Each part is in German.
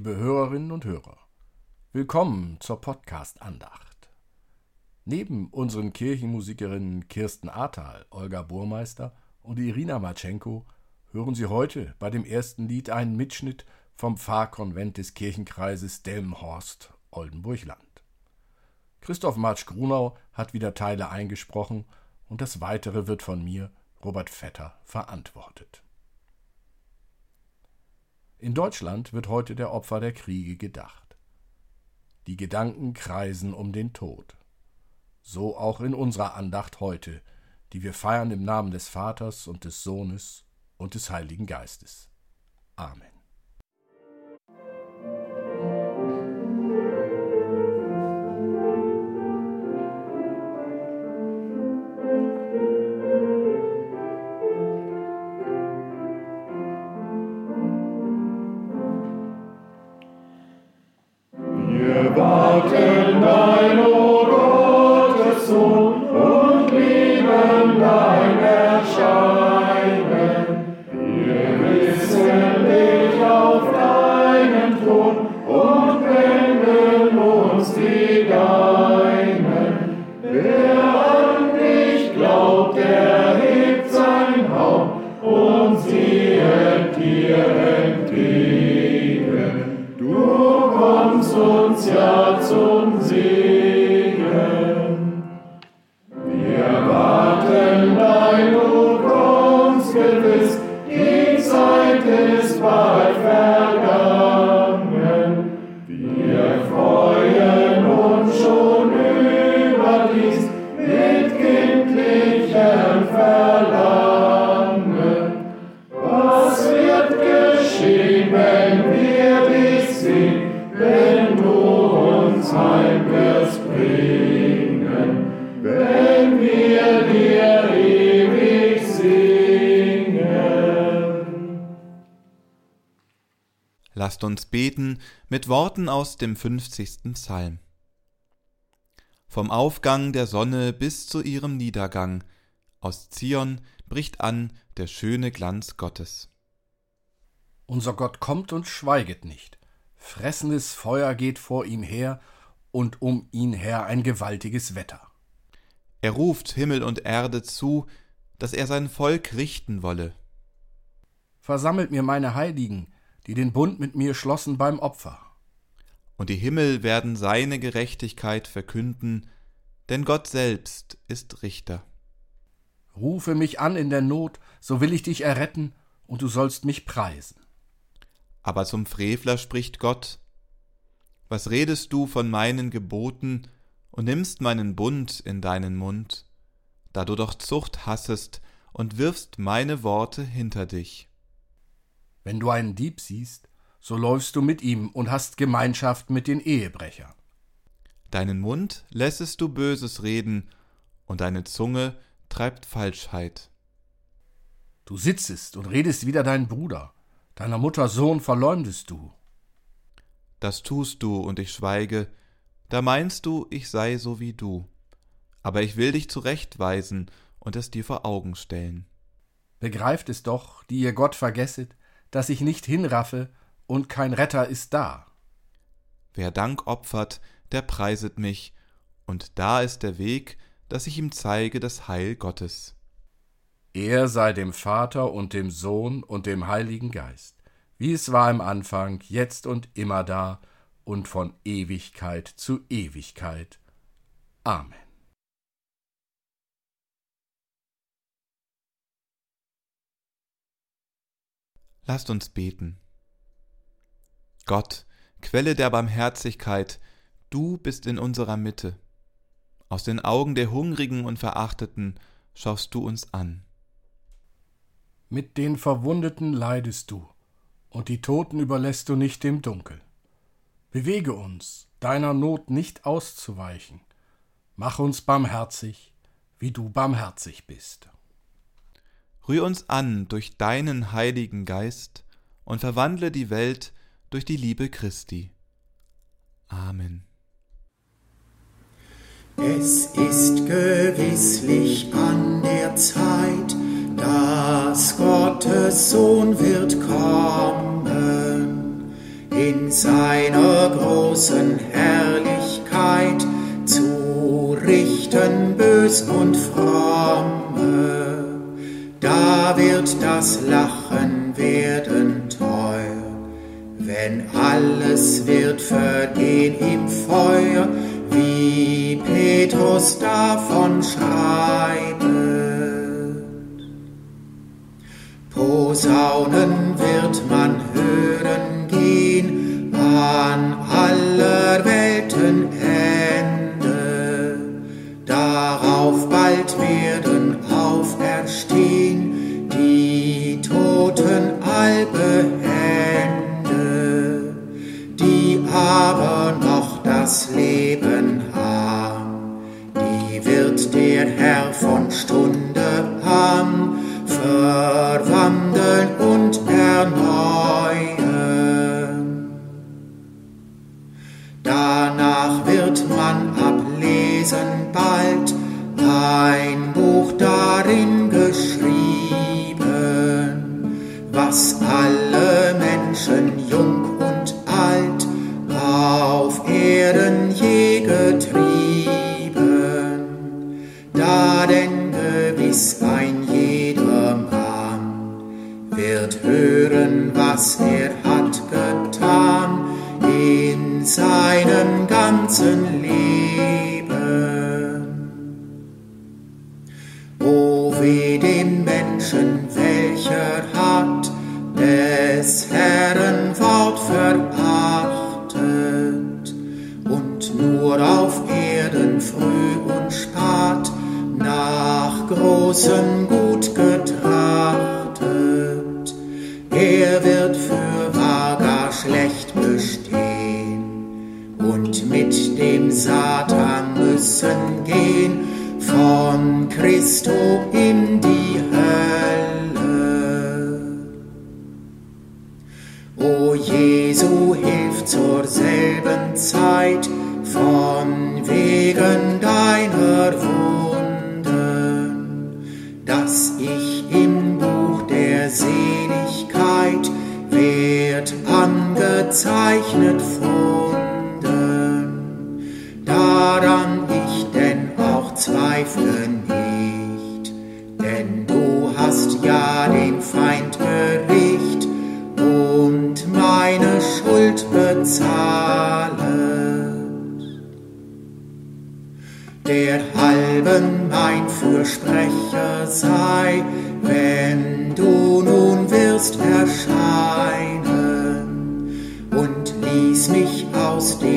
liebe Hörerinnen und Hörer. Willkommen zur Podcast-Andacht. Neben unseren Kirchenmusikerinnen Kirsten Ahrtal, Olga Burmeister und Irina Matschenko hören Sie heute bei dem ersten Lied einen Mitschnitt vom Pfarrkonvent des Kirchenkreises Delmenhorst-Oldenburg-Land. Christoph Marsch-Grunau hat wieder Teile eingesprochen und das Weitere wird von mir, Robert Vetter, verantwortet. In Deutschland wird heute der Opfer der Kriege gedacht. Die Gedanken kreisen um den Tod. So auch in unserer Andacht heute, die wir feiern im Namen des Vaters und des Sohnes und des Heiligen Geistes. Amen. Lasst uns beten mit Worten aus dem 50. Psalm. Vom Aufgang der Sonne bis zu ihrem Niedergang, aus Zion bricht an der schöne Glanz Gottes. Unser Gott kommt und schweiget nicht. Fressendes Feuer geht vor ihm her und um ihn her ein gewaltiges Wetter. Er ruft Himmel und Erde zu, dass er sein Volk richten wolle. Versammelt mir meine Heiligen, die den Bund mit mir schlossen beim Opfer. Und die Himmel werden seine Gerechtigkeit verkünden, denn Gott selbst ist Richter. Rufe mich an in der Not, so will ich dich erretten, und du sollst mich preisen. Aber zum Frevler spricht Gott, Was redest du von meinen Geboten und nimmst meinen Bund in deinen Mund, da du doch Zucht hassest und wirfst meine Worte hinter dich? Wenn du einen Dieb siehst, so läufst du mit ihm und hast Gemeinschaft mit den Ehebrechern. Deinen Mund lässest du Böses reden, und deine Zunge treibt Falschheit. Du sitzest und redest wider deinen Bruder, deiner Mutter Sohn verleumdest du. Das tust du, und ich schweige, da meinst du, ich sei so wie du. Aber ich will dich zurechtweisen und es dir vor Augen stellen. Begreift es doch, die ihr Gott vergesset, dass ich nicht hinraffe, und kein Retter ist da. Wer Dank opfert, der preiset mich, und da ist der Weg, dass ich ihm zeige das Heil Gottes. Er sei dem Vater und dem Sohn und dem Heiligen Geist, wie es war im Anfang, jetzt und immer da und von Ewigkeit zu Ewigkeit. Amen. Lasst uns beten. Gott, Quelle der Barmherzigkeit, du bist in unserer Mitte. Aus den Augen der Hungrigen und Verachteten schaust du uns an. Mit den Verwundeten leidest du, und die Toten überlässt du nicht dem Dunkel. Bewege uns, deiner Not nicht auszuweichen. Mach uns barmherzig, wie du barmherzig bist. Rühr uns an durch deinen Heiligen Geist und verwandle die Welt durch die Liebe Christi. Amen. Es ist gewisslich an der Zeit, dass Gottes Sohn wird kommen. In seiner großen Herrlichkeit zu richten bös und fromme. Da wird das Lachen werden teuer, wenn alles wird vergehen im Feuer, wie Petrus davon schreibt. Posaunen er wird für wahr schlecht bestehen. Und mit dem Satan Der halben mein Fürsprecher sei, wenn du nun wirst erscheinen. Und ließ mich aus dem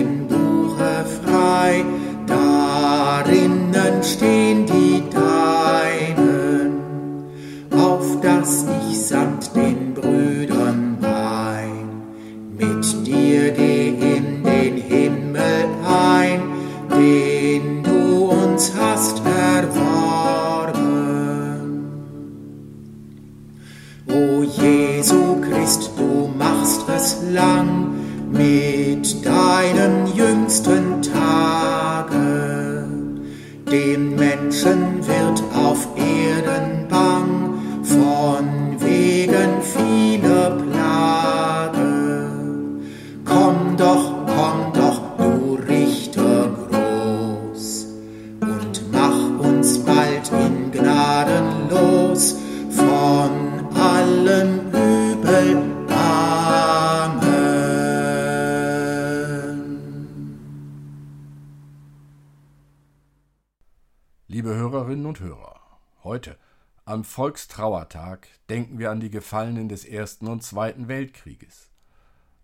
Volkstrauertag, denken wir an die Gefallenen des Ersten und Zweiten Weltkrieges.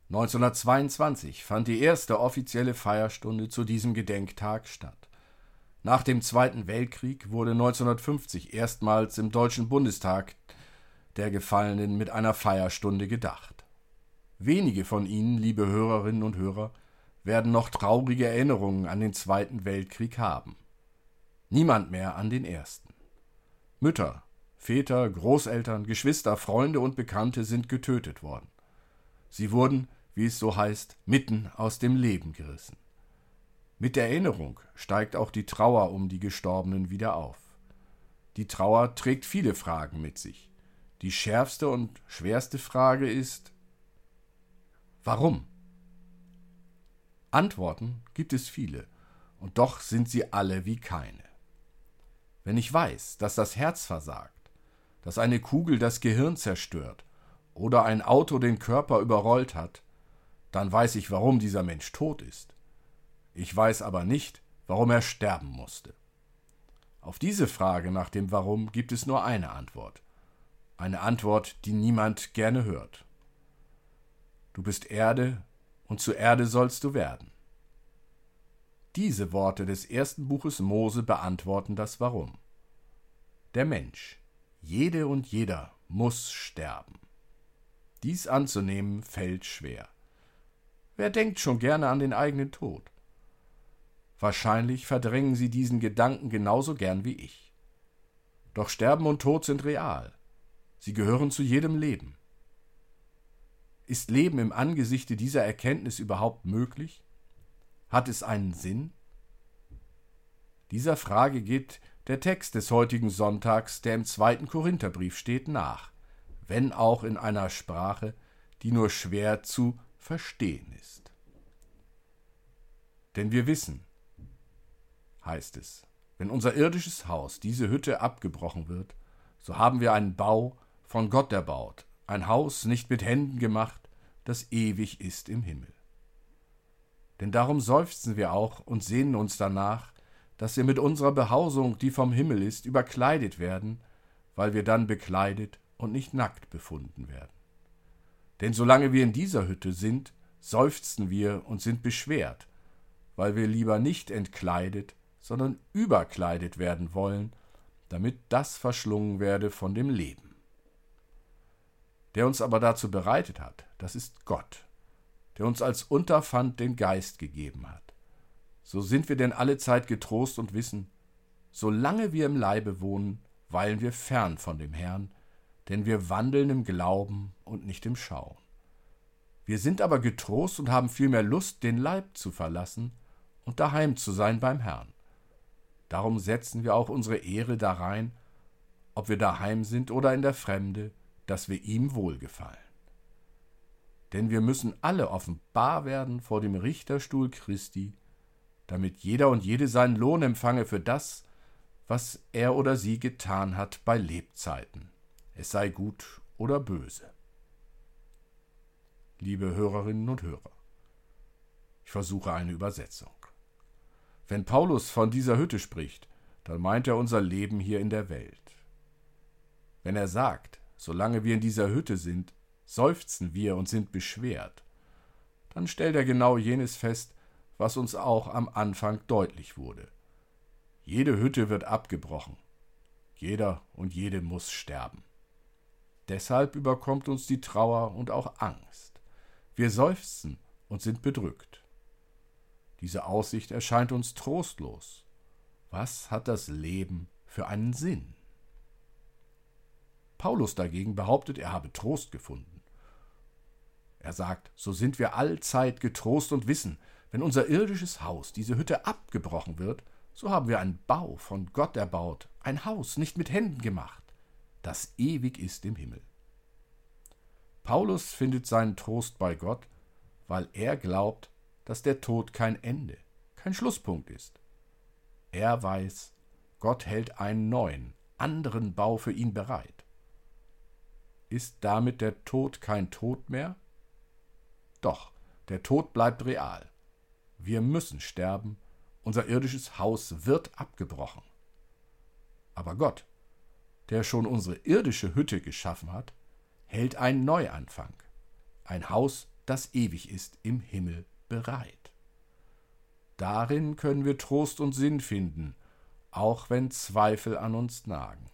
1922 fand die erste offizielle Feierstunde zu diesem Gedenktag statt. Nach dem Zweiten Weltkrieg wurde 1950 erstmals im Deutschen Bundestag der Gefallenen mit einer Feierstunde gedacht. Wenige von Ihnen, liebe Hörerinnen und Hörer, werden noch traurige Erinnerungen an den Zweiten Weltkrieg haben. Niemand mehr an den Ersten. Mütter, Väter, Großeltern, Geschwister, Freunde und Bekannte sind getötet worden. Sie wurden, wie es so heißt, mitten aus dem Leben gerissen. Mit der Erinnerung steigt auch die Trauer um die Gestorbenen wieder auf. Die Trauer trägt viele Fragen mit sich. Die schärfste und schwerste Frage ist Warum? Antworten gibt es viele, und doch sind sie alle wie keine. Wenn ich weiß, dass das Herz versagt, dass eine Kugel das Gehirn zerstört oder ein Auto den Körper überrollt hat, dann weiß ich, warum dieser Mensch tot ist. Ich weiß aber nicht, warum er sterben musste. Auf diese Frage nach dem Warum gibt es nur eine Antwort. Eine Antwort, die niemand gerne hört. Du bist Erde und zu Erde sollst du werden. Diese Worte des ersten Buches Mose beantworten das Warum. Der Mensch, jede und jeder, muss sterben. Dies anzunehmen fällt schwer. Wer denkt schon gerne an den eigenen Tod? Wahrscheinlich verdrängen sie diesen Gedanken genauso gern wie ich. Doch Sterben und Tod sind real. Sie gehören zu jedem Leben. Ist Leben im Angesichte dieser Erkenntnis überhaupt möglich? Hat es einen Sinn? Dieser Frage geht der Text des heutigen Sonntags, der im zweiten Korintherbrief steht, nach, wenn auch in einer Sprache, die nur schwer zu verstehen ist. Denn wir wissen, heißt es, wenn unser irdisches Haus, diese Hütte, abgebrochen wird, so haben wir einen Bau von Gott erbaut, ein Haus nicht mit Händen gemacht, das ewig ist im Himmel. Denn darum seufzen wir auch und sehnen uns danach, dass wir mit unserer Behausung, die vom Himmel ist, überkleidet werden, weil wir dann bekleidet und nicht nackt befunden werden. Denn solange wir in dieser Hütte sind, seufzen wir und sind beschwert, weil wir lieber nicht entkleidet, sondern überkleidet werden wollen, damit das verschlungen werde von dem Leben. Der uns aber dazu bereitet hat, das ist Gott, der uns als Unterpfand den Geist gegeben hat. So sind wir denn alle Zeit getrost und wissen, solange wir im Leibe wohnen, weilen wir fern von dem Herrn, denn wir wandeln im Glauben und nicht im Schauen. Wir sind aber getrost und haben vielmehr Lust, den Leib zu verlassen und daheim zu sein beim Herrn. Darum setzen wir auch unsere Ehre darein, ob wir daheim sind oder in der Fremde, dass wir ihm wohlgefallen. Denn wir müssen alle offenbar werden vor dem Richterstuhl Christi, damit jeder und jede seinen Lohn empfange für das, was er oder sie getan hat bei Lebzeiten, es sei gut oder böse. Liebe Hörerinnen und Hörer, ich versuche eine Übersetzung. Wenn Paulus von dieser Hütte spricht, dann meint er unser Leben hier in der Welt. Wenn er sagt, solange wir in dieser Hütte sind, seufzen wir und sind beschwert, dann stellt er genau jenes fest, was uns auch am Anfang deutlich wurde. Jede Hütte wird abgebrochen. Jeder und jede muss sterben. Deshalb überkommt uns die Trauer und auch Angst. Wir seufzen und sind bedrückt. Diese Aussicht erscheint uns trostlos. Was hat das Leben für einen Sinn? Paulus dagegen behauptet, er habe Trost gefunden. Er sagt, so sind wir allzeit getrost und wissen, wenn unser irdisches Haus, diese Hütte, abgebrochen wird, so haben wir einen Bau von Gott erbaut, ein Haus nicht mit Händen gemacht, das ewig ist im Himmel. Paulus findet seinen Trost bei Gott, weil er glaubt, dass der Tod kein Ende, kein Schlusspunkt ist. Er weiß, Gott hält einen neuen, anderen Bau für ihn bereit. Ist damit der Tod kein Tod mehr? Doch, der Tod bleibt real. Wir müssen sterben, unser irdisches Haus wird abgebrochen. Aber Gott, der schon unsere irdische Hütte geschaffen hat, hält einen Neuanfang, ein Haus, das ewig ist im Himmel bereit. Darin können wir Trost und Sinn finden, auch wenn Zweifel an uns nagen.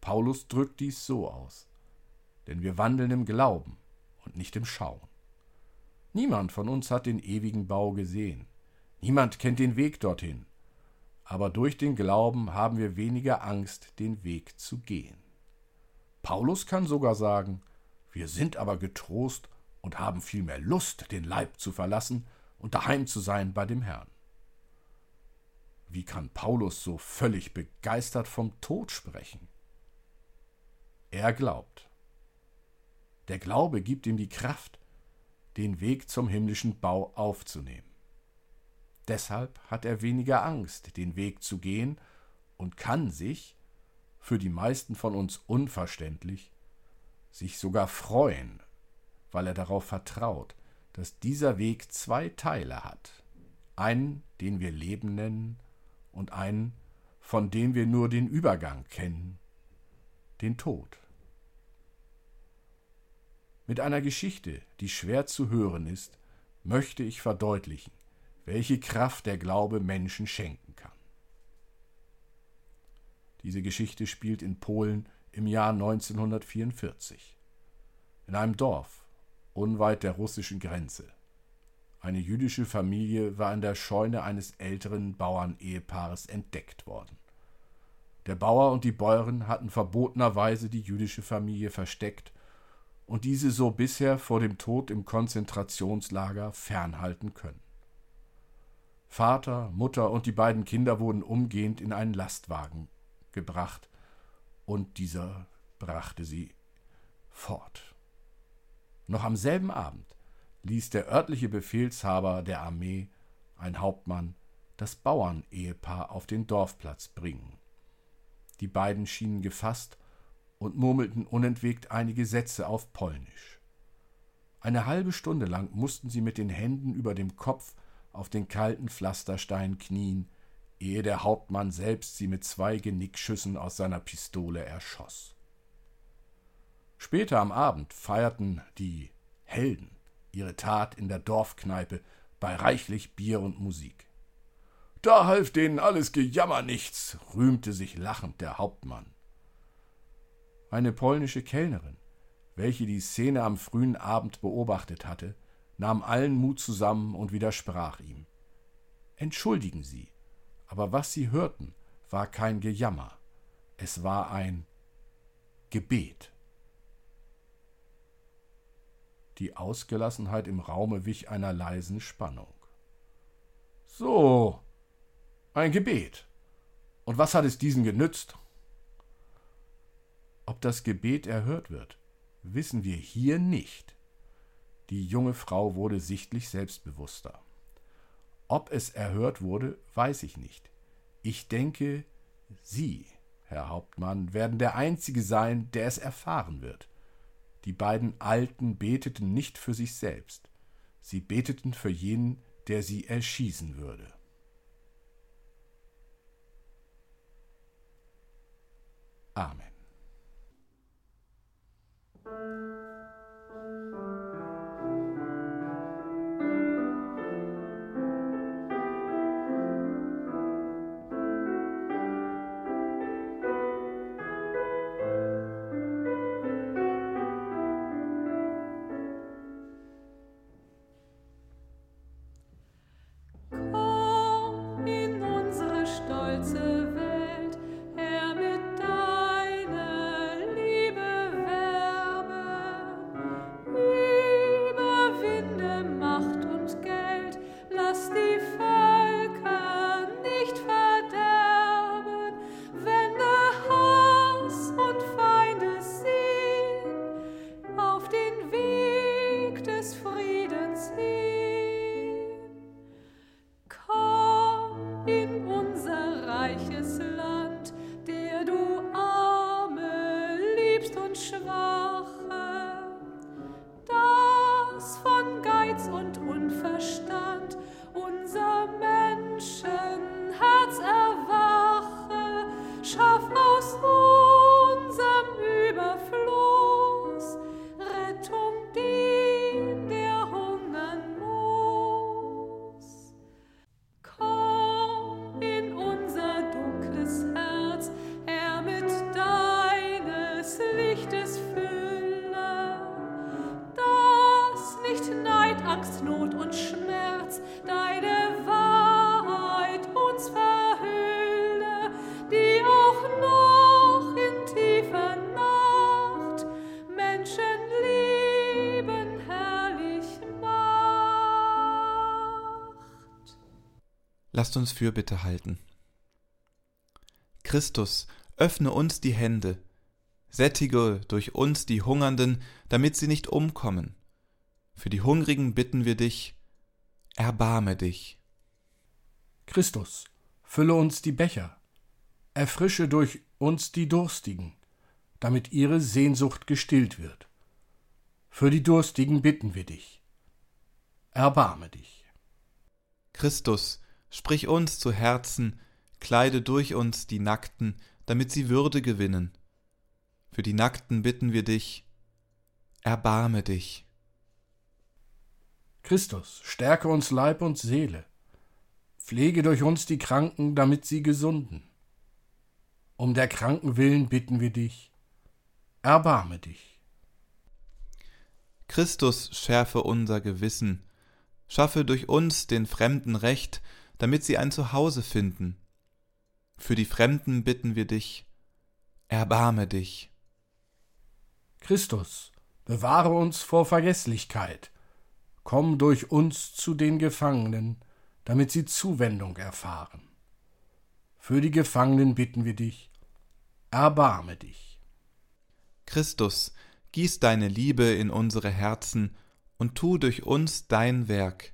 Paulus drückt dies so aus, denn wir wandeln im Glauben und nicht im Schauen. Niemand von uns hat den ewigen Bau gesehen, niemand kennt den Weg dorthin, aber durch den Glauben haben wir weniger Angst, den Weg zu gehen. Paulus kann sogar sagen, wir sind aber getrost und haben vielmehr Lust, den Leib zu verlassen und daheim zu sein bei dem Herrn. Wie kann Paulus so völlig begeistert vom Tod sprechen? Er glaubt. Der Glaube gibt ihm die Kraft, den Weg zum himmlischen Bau aufzunehmen. Deshalb hat er weniger Angst, den Weg zu gehen und kann sich, für die meisten von uns unverständlich, sich sogar freuen, weil er darauf vertraut, dass dieser Weg zwei Teile hat. Einen, den wir Leben nennen, und einen, von dem wir nur den Übergang kennen, den Tod. Mit einer Geschichte, die schwer zu hören ist, möchte ich verdeutlichen, welche Kraft der Glaube Menschen schenken kann. Diese Geschichte spielt in Polen im Jahr 1944. In einem Dorf, unweit der russischen Grenze. Eine jüdische Familie war in der Scheune eines älteren Bauernehepaares entdeckt worden. Der Bauer und die Bäuerin hatten verbotenerweise die jüdische Familie versteckt und diese so bisher vor dem Tod im Konzentrationslager fernhalten können. Vater, Mutter und die beiden Kinder wurden umgehend in einen Lastwagen gebracht, und dieser brachte sie fort. Noch am selben Abend ließ der örtliche Befehlshaber der Armee, ein Hauptmann, das Bauernehepaar auf den Dorfplatz bringen. Die beiden schienen gefasst und murmelten unentwegt einige Sätze auf Polnisch. Eine halbe Stunde lang mussten sie mit den Händen über dem Kopf auf den kalten Pflasterstein knien, ehe der Hauptmann selbst sie mit zwei Genickschüssen aus seiner Pistole erschoss. Später am Abend feierten die Helden ihre Tat in der Dorfkneipe bei reichlich Bier und Musik. Da half denen alles Gejammer nichts, rühmte sich lachend der Hauptmann. Eine polnische Kellnerin, welche die Szene am frühen Abend beobachtet hatte, nahm allen Mut zusammen und widersprach ihm. Entschuldigen Sie, aber was Sie hörten, war kein Gejammer, es war ein Gebet. Die Ausgelassenheit im Raume wich einer leisen Spannung. So, ein Gebet. Und was hat es diesen genützt? Ob das Gebet erhört wird, wissen wir hier nicht. Die junge Frau wurde sichtlich selbstbewusster. Ob es erhört wurde, weiß ich nicht. Ich denke, Sie, Herr Hauptmann, werden der Einzige sein, der es erfahren wird. Die beiden Alten beteten nicht für sich selbst, sie beteten für jenen, der sie erschießen würde. Amen. Música afastar. Lasst uns Fürbitte halten. Christus, öffne uns die Hände, sättige durch uns die Hungernden, damit sie nicht umkommen. Für die Hungrigen bitten wir dich, erbarme dich. Christus, fülle uns die Becher, erfrische durch uns die Durstigen, damit ihre Sehnsucht gestillt wird. Für die Durstigen bitten wir dich. Erbarme dich. Christus, sprich uns zu Herzen, kleide durch uns die Nackten, damit sie Würde gewinnen. Für die Nackten bitten wir dich, erbarme dich. Christus, stärke uns Leib und Seele, pflege durch uns die Kranken, damit sie gesunden. Um der Kranken willen bitten wir dich, erbarme dich. Christus schärfe unser Gewissen, schaffe durch uns den Fremden Recht, damit sie ein Zuhause finden. Für die Fremden bitten wir dich, erbarme dich. Christus, bewahre uns vor Vergeßlichkeit, komm durch uns zu den Gefangenen, damit sie Zuwendung erfahren. Für die Gefangenen bitten wir dich, erbarme dich. Christus, gieß deine Liebe in unsere Herzen und tu durch uns dein Werk,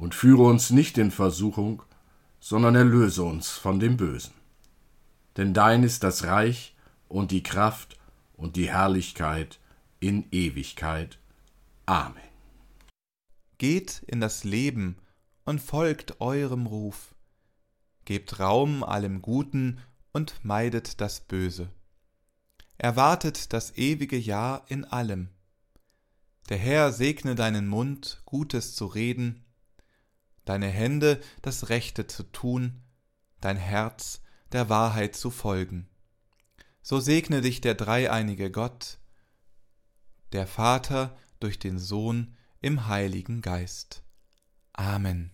Und führe uns nicht in Versuchung, sondern erlöse uns von dem Bösen. Denn dein ist das Reich und die Kraft und die Herrlichkeit in Ewigkeit. Amen. Geht in das Leben und folgt eurem Ruf. Gebt Raum allem Guten und meidet das Böse. Erwartet das ewige Jahr in allem. Der Herr segne deinen Mund, Gutes zu reden, deine Hände das Rechte zu tun, dein Herz der Wahrheit zu folgen. So segne dich der dreieinige Gott, der Vater durch den Sohn im Heiligen Geist. Amen.